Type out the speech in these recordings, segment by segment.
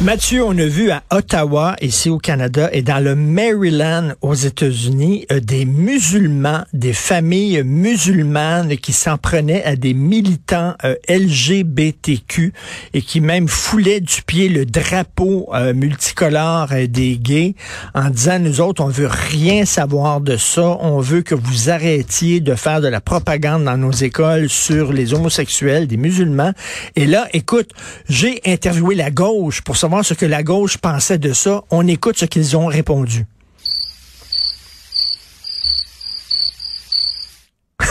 Mathieu, on a vu à Ottawa, ici au Canada, et dans le Maryland aux États-Unis, euh, des musulmans, des familles musulmanes qui s'en prenaient à des militants euh, LGBTQ et qui même foulaient du pied le drapeau euh, multicolore des gays en disant, nous autres, on veut rien savoir de ça, on veut que vous arrêtiez de faire de la propagande dans nos écoles sur les homosexuels, des musulmans. Et là, écoute, j'ai interviewé la gauche pour savoir ce que la gauche pensait de ça. On écoute ce qu'ils ont répondu.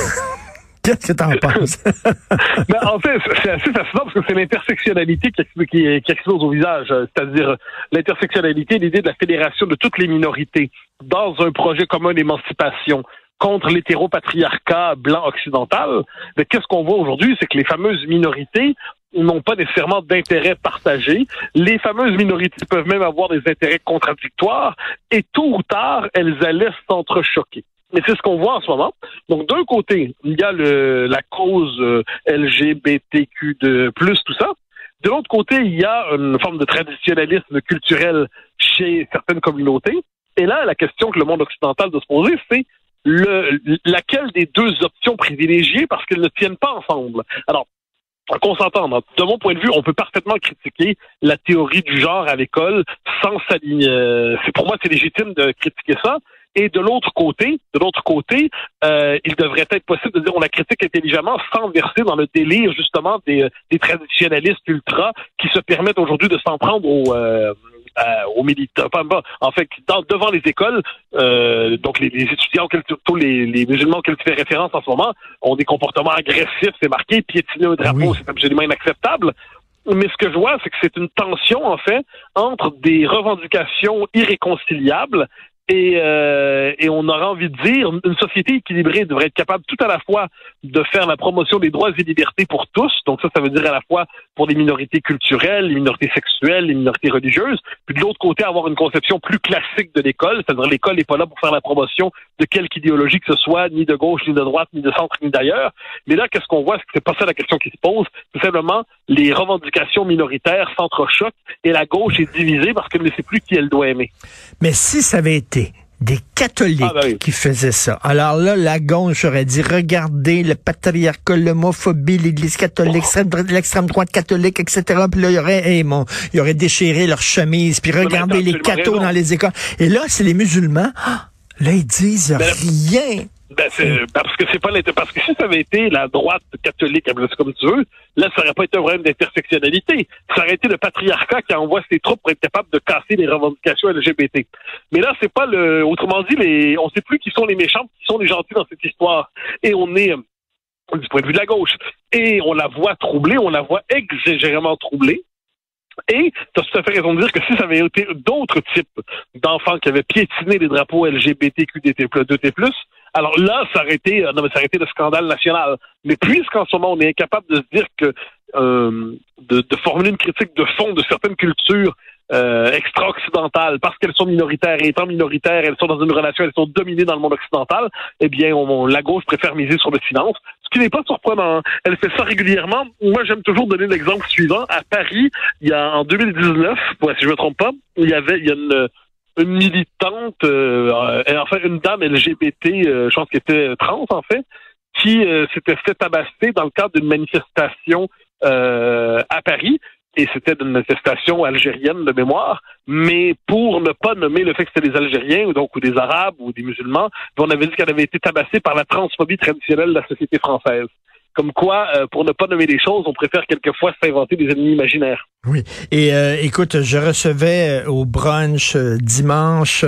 Qu'est-ce que t'en penses? Ben, en fait, c'est assez fascinant parce que c'est l'intersectionnalité qui, qui, qui, explose au visage. C'est-à-dire l'intersectionnalité, l'idée de la fédération de toutes les minorités dans un projet commun d'émancipation contre l'hétéropatriarcat blanc occidental. Mais qu'est-ce qu'on voit aujourd'hui? C'est que les fameuses minorités n'ont pas nécessairement d'intérêts partagés. Les fameuses minorités peuvent même avoir des intérêts contradictoires et tôt ou tard, elles allaient s'entrechoquer. Mais c'est ce qu'on voit en ce moment. Donc, d'un côté, il y a le, la cause euh, LGBTQ de plus, tout ça. De l'autre côté, il y a une forme de traditionnalisme culturel chez certaines communautés. Et là, la question que le monde occidental doit se poser, c'est le, laquelle des deux options privilégier parce qu'elles ne tiennent pas ensemble? Alors, qu'on s'entende. De mon point de vue, on peut parfaitement critiquer la théorie du genre à l'école sans s'aligner. Euh, c'est pour moi, c'est légitime de critiquer ça. Et de l'autre côté, de l'autre côté, euh, il devrait être possible de dire on la critique intelligemment sans verser dans le délire justement des, des traditionnalistes ultra qui se permettent aujourd'hui de s'en prendre aux, euh, euh, aux militants, en fait, devant les écoles, euh, donc les, étudiants, tous les, les musulmans auxquels tu fais référence en ce moment, ont des comportements agressifs, c'est marqué, piétiner un drapeau, c'est absolument inacceptable. Mais ce que je vois, c'est que c'est une tension, en fait, entre des revendications irréconciliables et, euh, et on aura envie de dire, une société équilibrée devrait être capable tout à la fois de faire la promotion des droits et libertés pour tous, donc ça, ça veut dire à la fois pour les minorités culturelles, les minorités sexuelles, les minorités religieuses, puis de l'autre côté, avoir une conception plus classique de l'école, c'est-à-dire l'école n'est pas là pour faire la promotion de quelque idéologie que ce soit, ni de gauche, ni de droite, ni de centre, ni d'ailleurs. Mais là, qu'est-ce qu'on voit, c'est pas ça la question qui se pose, c'est simplement les revendications minoritaires s'entrechoquent et la gauche est divisée parce qu'elle ne sait plus qui elle doit aimer. Mais si ça avait été des catholiques Ah, oui. qui faisaient ça. Alors là, la gauche aurait dit, regardez le patriarcat, l'homophobie, l'église catholique, l'extrême dro- l'extrême droite catholique, etc. Puis là, il y aurait, hey, mon, il y aurait déchiré leur chemise, puis regardez les cathos raison. dans les écoles. Et là, c'est les musulmans. Ah, là, ils disent Ben, rien. Ben, c'est, parce que c'est pas l'inter- parce que si ça avait été la droite catholique, appelle comme tu veux, là, ça aurait pas été un problème d'intersectionnalité. Ça aurait été le patriarcat qui envoie ses troupes pour être capable de casser les revendications LGBT. Mais là, c'est pas le, autrement dit, les, on sait plus qui sont les méchants, qui sont les gentils dans cette histoire. Et on est, euh, du point de vue de la gauche. Et on la voit troublée, on la voit exagérément troublée. Et tu as tout à fait raison de dire que si ça avait été d'autres types d'enfants qui avaient piétiné les drapeaux LGBTQ 2T+, alors là, ça aurait été, euh, non, mais ça aurait été le scandale national. Mais puisqu'en ce moment, on est incapable de se dire que euh, de, de formuler une critique de fond de certaines cultures euh, extra-occidentales, parce qu'elles sont minoritaires, et étant minoritaires, elles sont dans une relation, elles sont dominées dans le monde occidental, eh bien, on, la gauche préfère miser sur le silence, ce qui n'est pas surprenant. Elle fait ça régulièrement. Moi, j'aime toujours donner l'exemple suivant. À Paris, il y a en 2019, ouais, si je me trompe pas, il y avait, il y a une une militante, euh, enfin une dame LGBT, euh, je pense qu'elle était trans en fait, qui euh, s'était fait tabasser dans le cadre d'une manifestation euh, à Paris. et c'était une manifestation algérienne de mémoire, mais pour ne pas nommer le fait que c'était des Algériens, ou donc ou des Arabes, ou des musulmans, on avait dit qu'elle avait été tabassée par la transphobie traditionnelle de la société française. Comme quoi, euh, pour ne pas nommer les choses, on préfère quelquefois s'inventer des ennemis imaginaires. Oui. Et euh, écoute, je recevais euh, au brunch dimanche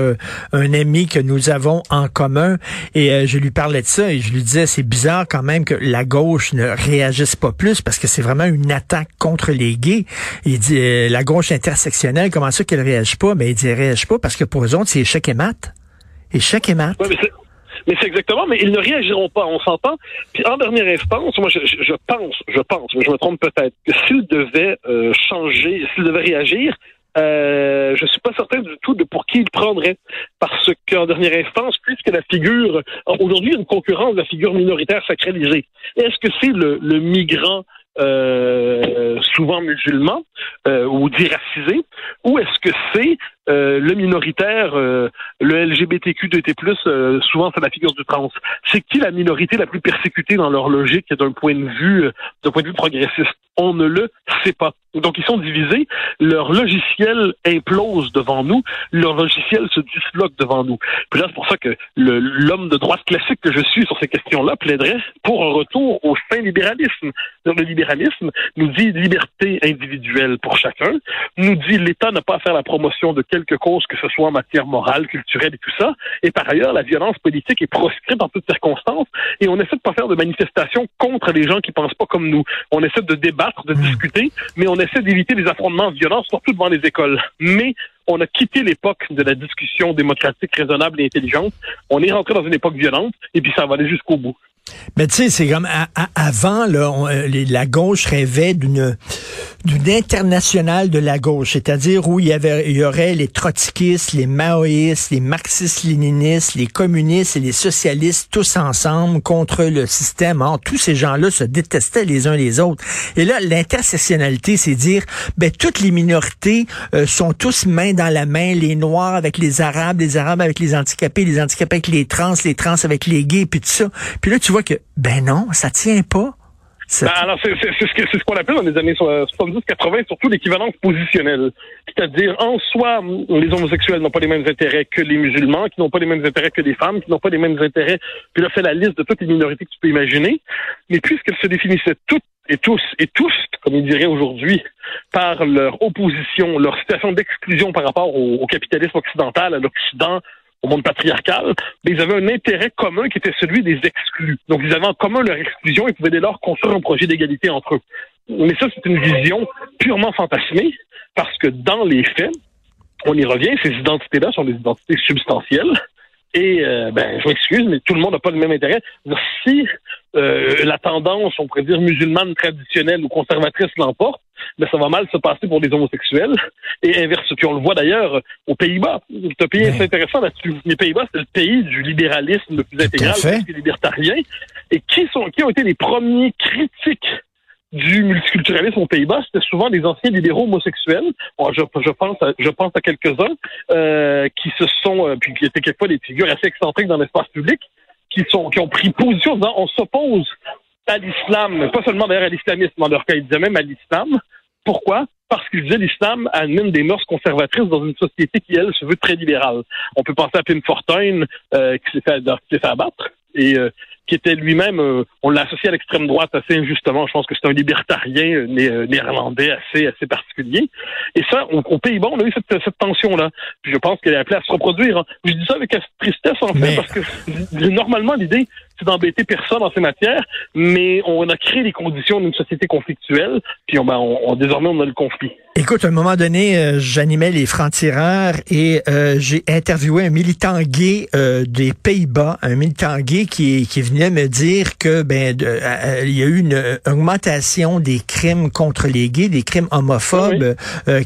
un ami que nous avons en commun et je lui parlais de ça et je lui disais c'est bizarre quand même que la gauche ne réagisse pas plus parce que c'est vraiment une attaque contre les gays. Il dit la gauche intersectionnelle, comment ça qu'elle réagit pas? Mais il dit elle réagit pas parce que pour eux autres c'est échec et mat. Échec et mat. Mais c'est exactement, mais ils ne réagiront pas, on s'entend. Puis en dernière instance, moi je, pense, je pense, mais je me trompe peut-être, que s'ils devaient euh, changer, s'ils devaient réagir, euh, je suis pas certain du tout de pour qui ils prendraient. Parce qu'en dernière instance, puisque la figure, aujourd'hui, il une concurrence de la figure minoritaire sacralisée. Est-ce que c'est le, migrant euh, souvent musulman euh, ou diracisé, ou est-ce que c'est euh, le minoritaire, euh, le LGBTQ2T+, euh, souvent c'est la figure du trans. C'est qui la minorité la plus persécutée dans leur logique d'un point de vue, d'un point de vue progressiste? On ne le sait pas. Donc ils sont divisés. Leur logiciel implose devant nous. Leur logiciel se disloque devant nous. Puis là, c'est pour ça que l'homme de droite classique que je suis sur ces questions-là plaiderait pour un retour au saint libéralisme. Le libéralisme nous dit liberté individuelle pour chacun, nous dit l'État n'a pas à faire la promotion de quelque cause, que ce soit en matière morale, culturelle et tout ça. Et par ailleurs, la violence politique est proscrite en toutes circonstances et on essaie de pas faire de manifestations contre les gens qui pensent pas comme nous. On essaie de débattre, de hmm. discuter, mais on essaie d'éviter les affrontements violents, surtout devant les écoles. Mais on a quitté l'époque de la discussion démocratique, raisonnable et intelligente. On est rentré dans une époque violente et puis ça va aller jusqu'au bout. Mais tu sais, c'est comme avant, là, euh, la gauche rêvait d'une d'une internationale de la gauche, c'est-à-dire où il y avait, il y aurait les trotskistes, les maoïstes, les marxistes-léninistes, les communistes et les socialistes tous ensemble contre le système. Or, tous ces gens-là se détestaient les uns les autres. Et là, l'intersectionnalité, c'est dire, ben toutes les minorités euh, sont tous main dans la main, les noirs avec les arabes, les arabes avec les handicapés, les handicapés avec les trans, les trans avec les gays, puis tout ça. Puis là, tu vois que, ben non, ça tient pas. Ben, alors, c'est ce qu'on appelle dans les années 70-80 surtout l'équivalence positionnelle. C'est-à-dire, en soi, les homosexuels n'ont pas les mêmes intérêts que les musulmans, qui n'ont pas les mêmes intérêts que les femmes, qui n'ont pas les mêmes intérêts. Puis là, fait la liste de toutes les minorités que tu peux imaginer. Mais puisqu'elles se définissaient toutes et tous, et tous, comme ils diraient aujourd'hui, par leur opposition, leur situation d'exclusion par rapport au capitalisme occidental, à l'Occident, au monde patriarcal, mais ils avaient un intérêt commun qui était celui des exclus. Donc, ils avaient en commun leur exclusion et pouvaient dès lors construire un projet d'égalité entre eux. Mais ça, c'est une vision purement fantasmée, parce que dans les faits, on y revient, ces identités-là sont des identités substantielles. Et euh, ben, je m'excuse, mais tout le monde n'a pas le même intérêt. Si euh, la tendance, on pourrait dire musulmane traditionnelle ou conservatrice l'emporte, mais ça va mal se passer pour les homosexuels. Et inverse, puis on le voit d'ailleurs aux Pays-Bas. C'est un pays assez intéressant là-dessus. Les Pays-Bas, c'est le pays du libéralisme le plus intégral, le libertarien. Et qui sont, qui ont été les premiers critiques du multiculturalisme aux Pays-Bas, c'était souvent des anciens libéraux homosexuels. je, je, pense à, je pense à quelques-uns euh, qui se sont, euh, puis qui étaient quelquefois des figures assez excentriques dans l'espace public, qui sont, qui ont pris position en on s'oppose à l'islam, pas seulement d'ailleurs à l'islamisme, dans leur cas, ils disaient même à l'islam. Pourquoi? Parce qu'ils disaient l'islam amène des mœurs conservatrices dans une société qui, elle, se veut très libérale. On peut penser à Pim Fortuyn, euh, qui s'est fait, fait, abattre, et euh, qui était lui-même, euh, on l'a associé à l'extrême droite assez injustement. Je pense que c'est un libertarien néerlandais assez assez particulier. Et ça, aux Pays-Bas, on a eu cette, cette tension-là. Puis je pense qu'elle est appelée à se reproduire. Hein. Je dis ça avec tristesse, en fait, parce que normalement, l'idée, d'embêter personne en ces matières, mais on a créé les conditions d'une société conflictuelle, puis on, ben, on, désormais on a le conflit. Écoute, à un moment donné, euh, j'animais les francs-tireurs et euh, j'ai interviewé un militant gay euh, des Pays-Bas, un militant gay qui, qui venait me dire que ben il y a eu une augmentation des crimes contre les gays, des crimes homophobes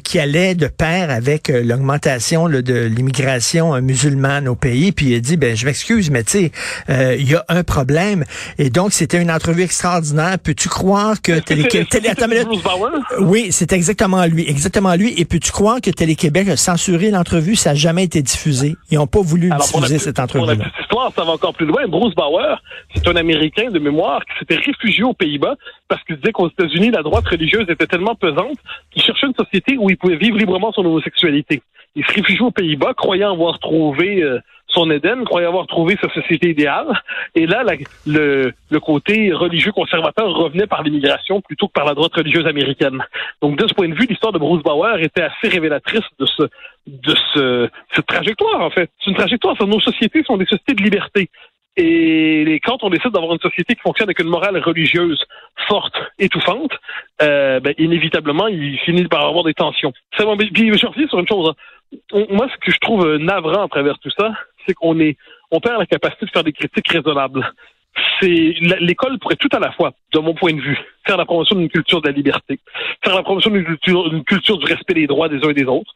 qui allaient de pair avec l'augmentation de l'immigration musulmane au pays. Puis il a dit ben je m'excuse, mais tu sais, il y a un problème. Et donc, c'était une entrevue extraordinaire. Peux-tu croire que... Télé... Télé... Oui, c'est exactement lui. exactement lui. Et puis tu crois que Télé-Québec a censuré l'entrevue, ça n'a jamais été diffusé. Ils n'ont pas voulu Alors, pour diffuser cette Pour la entrevue-là. petite histoire, ça va encore plus loin. Bruce Bauer, c'est un Américain de mémoire qui s'était réfugié aux Pays-Bas parce qu'il disait qu'aux États-Unis, la droite religieuse était tellement pesante qu'il cherchait une société où il pouvait vivre librement son homosexualité. Il se réfugie aux Pays-Bas, croyant avoir trouvé euh, son Éden, croyant avoir trouvé sa société idéale. Et là, le, le côté religieux conservateur revenait par l'immigration plutôt que par la droite religieuse américaine. Donc, de ce point de vue, l'histoire de Bruce Bauer était assez révélatrice de ce de ce, cette trajectoire, en fait. C'est une trajectoire. Nos sociétés sont des sociétés de liberté. Et quand on décide d'avoir une société qui fonctionne avec une morale religieuse forte, étouffante, euh, ben, inévitablement, il finit par avoir des tensions. C'est bon, puis je reviens sur une chose. hein. Moi, ce que je trouve navrant à travers tout ça, c'est qu'on est, on perd la capacité de faire des critiques raisonnables. C'est l'école pourrait tout à la fois, de mon point de vue, faire la promotion d'une culture de la liberté, faire la promotion d'une culture, du respect des droits des uns et des autres,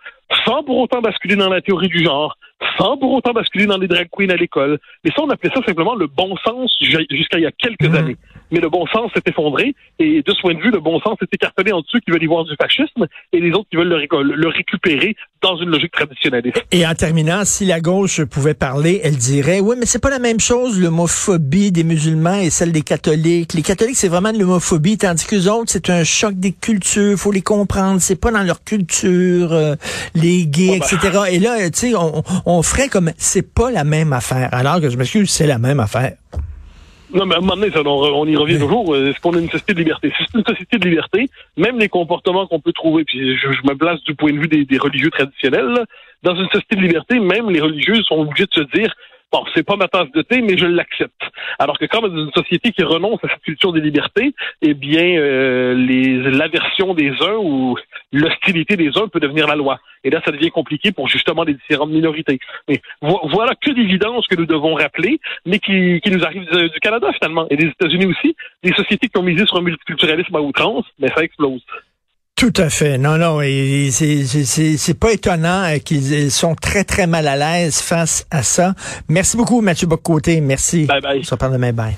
sans pour autant basculer dans la théorie du genre, sans pour autant basculer dans les drag queens à l'école. Mais ça, on appelait ça simplement le bon sens ju- jusqu'à il y a quelques Mhm. années. Mais le bon sens s'est effondré, et de ce point de vue, le bon sens s'est écartelé entre ceux qui veulent y voir du fascisme et les autres qui veulent le récupérer dans une logique traditionnaliste. Et en terminant, si la gauche pouvait parler, elle dirait, oui, mais c'est pas la même chose, l'homophobie des musulmans et celle des catholiques. Les catholiques, c'est vraiment de l'homophobie, tandis que les autres, c'est un choc des cultures, faut les comprendre, c'est pas dans leur culture, euh, les gays, Ouais, ben. etc. Et là, tu sais, on, on ferait comme, c'est pas la même affaire, alors que je m'excuse, c'est la même affaire. Non, mais à un moment donné, ça, on, on y revient toujours. euh, Est-ce qu'on a une société de liberté? Si c'est une société de liberté, même les comportements qu'on peut trouver, puis je, je me place du point de vue des, des religieux traditionnels, là, dans une société de liberté, même les religieux sont obligés de se dire Bon, c'est pas ma tasse de thé, mais je l'accepte. Alors que quand dans une société qui renonce à cette culture des libertés, eh bien, euh, l'aversion des uns ou l'hostilité des uns peut devenir la loi. Et là, ça devient compliqué pour justement les différentes minorités. Mais vo- voilà que d'évidence que nous devons rappeler, mais qui, qui nous arrive du, du Canada finalement et des États-Unis aussi. Des sociétés qui ont misé sur un multiculturalisme à outrance, mais ça explose. Tout à fait. Non, non, et c'est pas étonnant euh, qu'ils sont très très mal à l'aise face à ça. Merci beaucoup, Mathieu Bocoté. Merci. Bye bye. On se reparle demain. Bye.